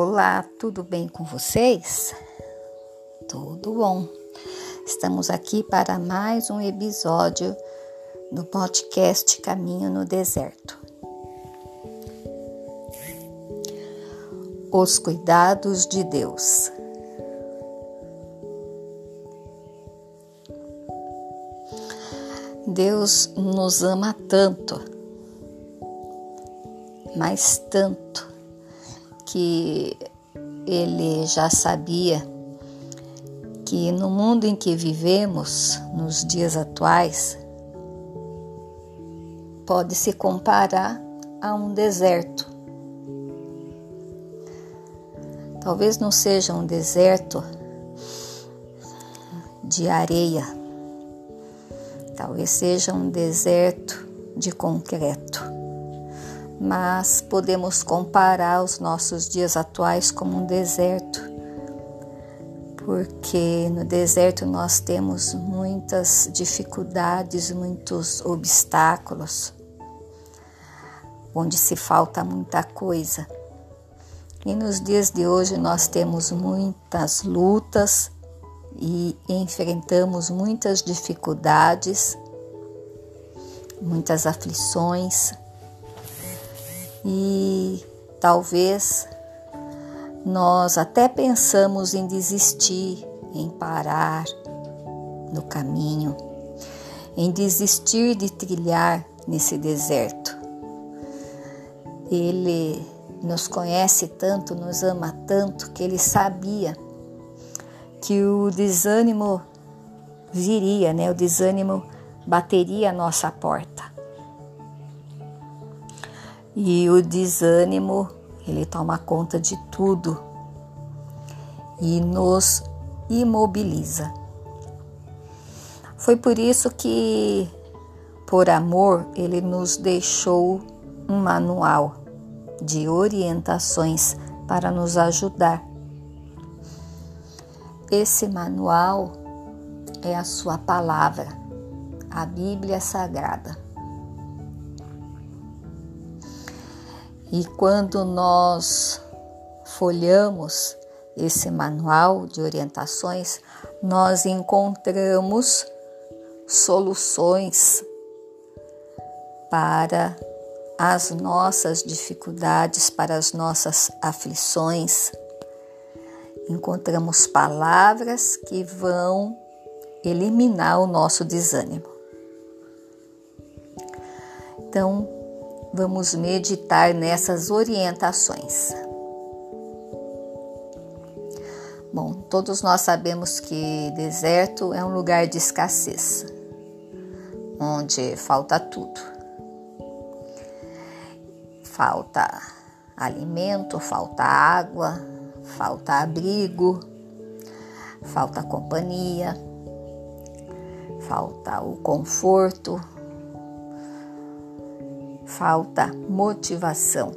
Olá, tudo bem com vocês? Tudo bom. Estamos aqui para mais um episódio do podcast Caminho no Deserto. Os cuidados de Deus. Deus nos ama tanto, mas tanto que ele já sabia que no mundo em que vivemos, nos dias atuais, pode se comparar a um deserto. Talvez não seja um deserto de areia, talvez seja um deserto de concreto mas podemos comparar os nossos dias atuais como um deserto, porque no deserto nós temos muitas dificuldades, muitos obstáculos, onde se falta muita coisa. E nos dias de hoje nós temos muitas lutas e enfrentamos muitas dificuldades, muitas aflições e talvez nós até pensamos em desistir, em parar no caminho, em desistir de trilhar nesse deserto. Ele nos conhece tanto, nos ama tanto, que ele sabia que o desânimo viria, né? O desânimo bateria a nossa porta. E o desânimo, ele toma conta de tudo e nos imobiliza. Foi por isso que, por amor, ele nos deixou um manual de orientações para nos ajudar. Esse manual é a sua palavra, a Bíblia Sagrada. E quando nós folhamos esse manual de orientações, nós encontramos soluções para as nossas dificuldades, para as nossas aflições. Encontramos palavras que vão eliminar o nosso desânimo. Então, Vamos meditar nessas orientações. Bom, todos nós sabemos que deserto é um lugar de escassez, onde falta tudo. Falta alimento, falta água, falta abrigo, falta companhia, falta o conforto, falta motivação.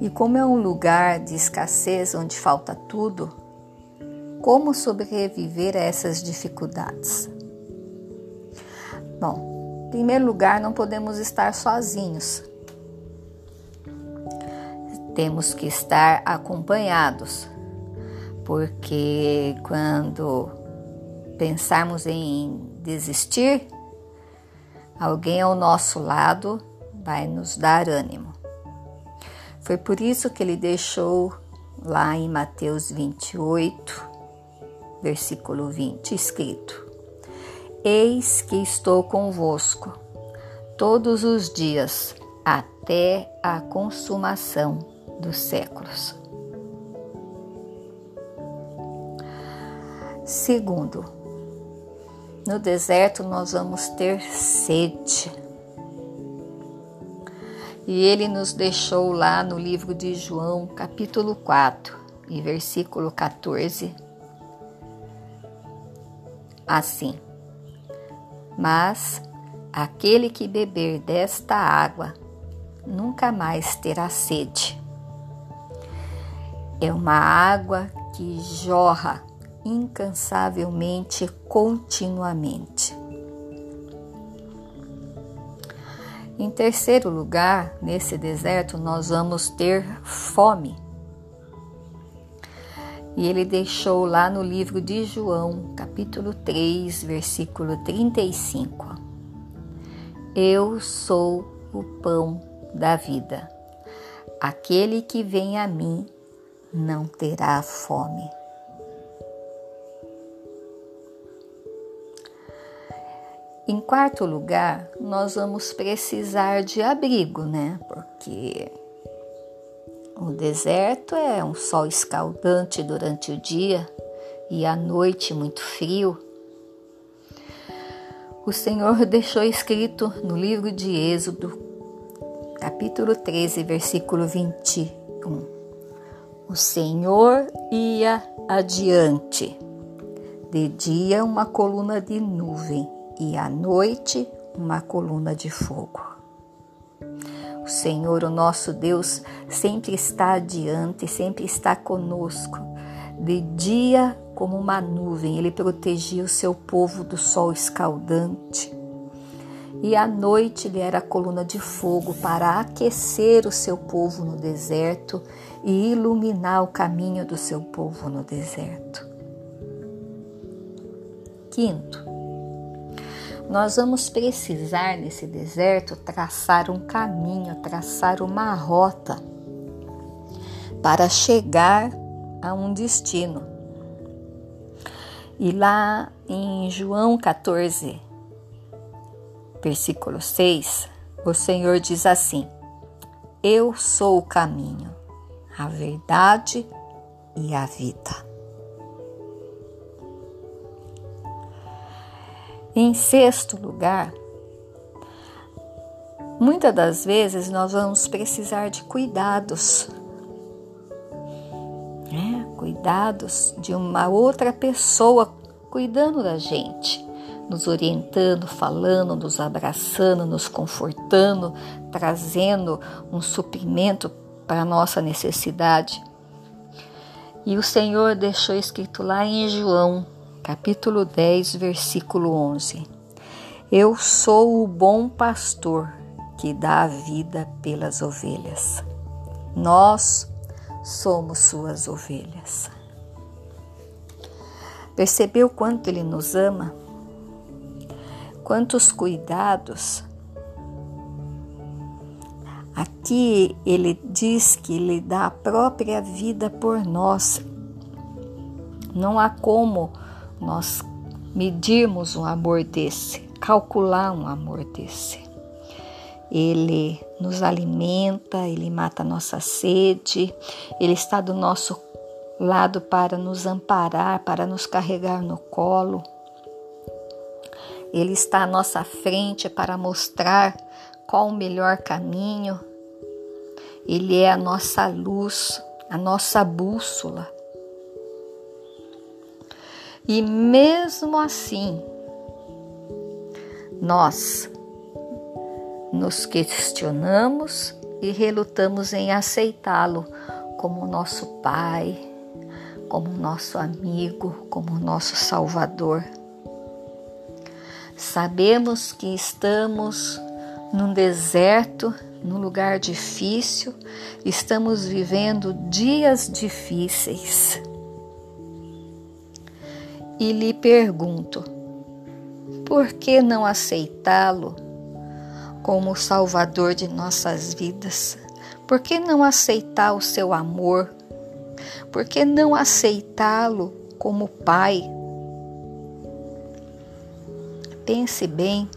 E como é um lugar de escassez onde falta tudo, como sobreviver a essas dificuldades? Bom, em primeiro lugar, não podemos estar sozinhos. Temos que estar acompanhados, porque quando pensarmos em desistir, Alguém ao nosso lado vai nos dar ânimo. Foi por isso que ele deixou lá em Mateus 28, versículo 20, escrito: Eis que estou convosco todos os dias até a consumação dos séculos. Segundo, no deserto nós vamos ter sede. E ele nos deixou lá no livro de João, capítulo 4, e versículo 14, assim: Mas aquele que beber desta água nunca mais terá sede. É uma água que jorra incansavelmente, continuamente. Em terceiro lugar, nesse deserto, nós vamos ter fome E ele deixou lá no livro de João, capítulo 3, versículo 35. Eu sou o pão da vida. Aquele que vem a mim não terá fome. Em quarto lugar, nós vamos precisar de abrigo, né? Porque o deserto é um sol escaldante durante o dia e à noite muito frio. O Senhor deixou escrito no livro de Êxodo, capítulo 13, versículo 21. O Senhor ia adiante. De dia, uma coluna de nuvem e à noite uma coluna de fogo. O Senhor, o nosso Deus, sempre está adiante, sempre está conosco. De dia, como uma nuvem, ele protegia o seu povo do sol escaldante. E à noite ele era a coluna de fogo para aquecer o seu povo no deserto e iluminar o caminho do seu povo no deserto. Quinto, nós vamos precisar nesse deserto traçar um caminho, traçar uma rota para chegar a um destino. E lá em João 14, versículo 6, o Senhor diz assim: Eu sou o caminho, a verdade e a vida. Em sexto lugar, muitas das vezes nós vamos precisar de cuidados, né? cuidados de uma outra pessoa cuidando da gente, nos orientando, falando, nos abraçando, nos confortando, trazendo um suprimento para a nossa necessidade. E o Senhor deixou escrito lá em João capítulo 10, versículo 11. Eu sou o bom pastor que dá a vida pelas ovelhas. Nós somos suas ovelhas. Percebeu quanto ele nos ama? Quantos cuidados? Aqui ele diz que ele dá a própria vida por nós. Não há como nós medirmos um amor desse, calcular um amor desse. Ele nos alimenta, ele mata a nossa sede, ele está do nosso lado para nos amparar, para nos carregar no colo. Ele está à nossa frente para mostrar qual o melhor caminho. Ele é a nossa luz, a nossa bússola. E mesmo assim, nós nos questionamos e relutamos em aceitá-lo como nosso Pai, como nosso amigo, como nosso Salvador. Sabemos que estamos num deserto, num lugar difícil, estamos vivendo dias difíceis e lhe pergunto: por que não aceitá-lo como o Salvador de nossas vidas? Por que não aceitar o seu amor? Por que não aceitá-lo como Pai? Pense bem,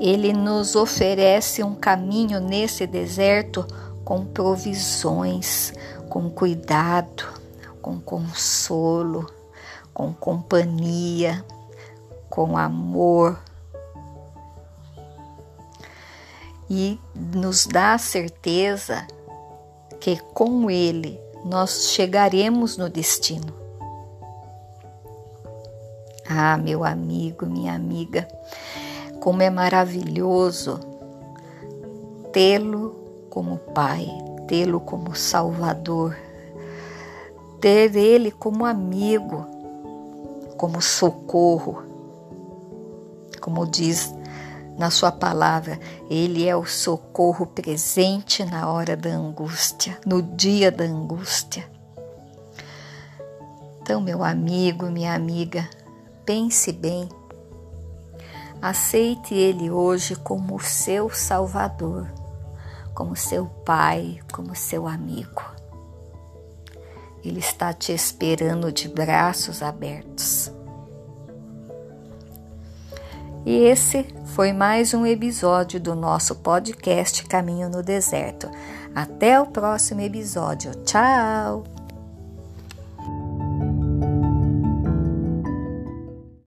ele nos oferece um caminho nesse deserto com provisões, com cuidado, com consolo com companhia, com amor. E nos dá a certeza que com Ele nós chegaremos no destino. Ah, meu amigo, minha amiga, como é maravilhoso tê-lo como Pai, tê-lo como Salvador, ter Ele como amigo como socorro. Como diz na sua palavra, ele é o socorro presente na hora da angústia, no dia da angústia. Então, meu amigo, minha amiga, pense bem. Aceite Ele hoje como seu Salvador, como seu Pai, como seu amigo. Ele está te esperando de braços abertos. E esse foi mais um episódio do nosso podcast Caminho no Deserto. Até o próximo episódio. Tchau!